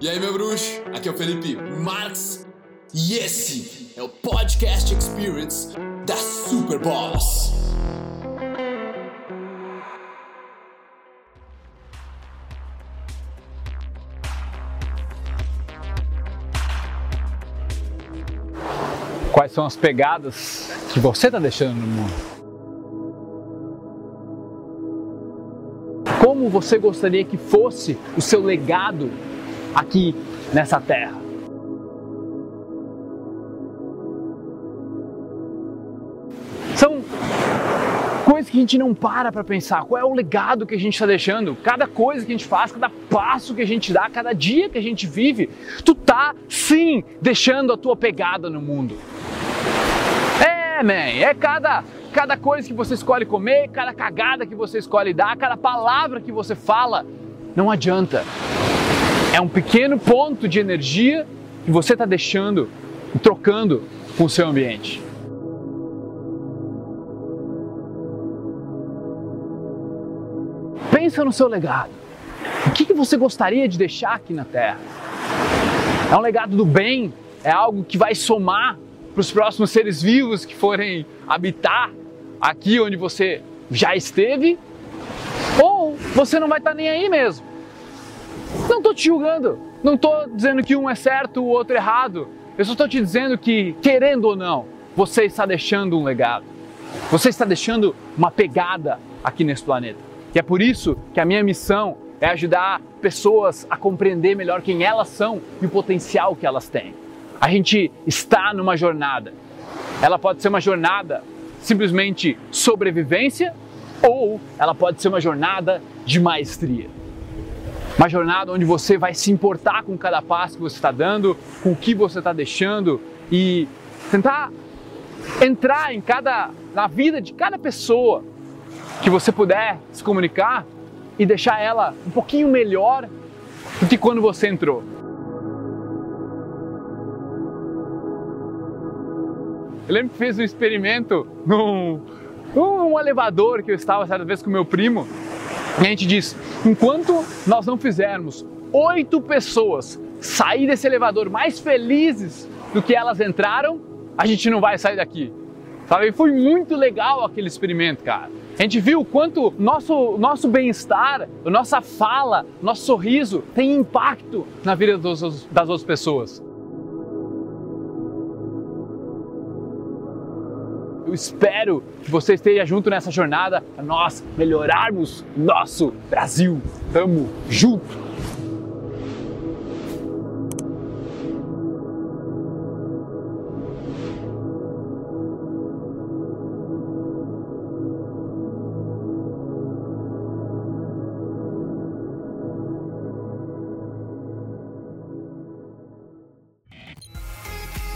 E aí, meu bruxo? Aqui é o Felipe Marx e esse é o Podcast Experience da Super. Quais são as pegadas que você está deixando no mundo? Como você gostaria que fosse o seu legado aqui nessa terra. São coisas que a gente não para para pensar. Qual é o legado que a gente está deixando? Cada coisa que a gente faz, cada passo que a gente dá, cada dia que a gente vive, tu tá sim deixando a tua pegada no mundo. É, man, é cada cada coisa que você escolhe comer, cada cagada que você escolhe dar, cada palavra que você fala, não adianta. É um pequeno ponto de energia que você está deixando e trocando com o seu ambiente. Pensa no seu legado. O que, você gostaria de deixar aqui na Terra? É um legado do bem? É algo que vai somar para os próximos seres vivos que forem habitar aqui onde você já esteve? Ou você não vai estar tá nem aí mesmo? Não estou te julgando, não estou dizendo que um é certo, o outro é errado. Eu só estou te dizendo que, querendo ou não, você está deixando um legado. Você está deixando uma pegada aqui nesse planeta. E é por isso que a minha missão é ajudar pessoas a compreender melhor quem elas são e o potencial que elas têm. A gente está numa jornada. Ela pode ser uma jornada simplesmente sobrevivência ou ela pode ser uma jornada de maestria. Uma jornada onde você vai se importar com cada passo que você está dando, com o que você está deixando e tentar entrar em cada na vida de cada pessoa que você puder se comunicar e deixar ela um pouquinho melhor do que quando você entrou. Eu lembro que fiz um experimento num, num elevador que eu estava certa vez com meu primo e a gente diz: enquanto nós não fizermos oito pessoas sair desse elevador mais felizes do que elas entraram, a gente não vai sair daqui. Sabe? Foi muito legal aquele experimento, cara. A gente viu o quanto nosso, nosso bem-estar, nossa fala, nosso sorriso tem impacto na vida dos, das outras pessoas. Eu espero que você esteja junto nessa jornada para nós melhorarmos nosso Brasil. Tamo junto!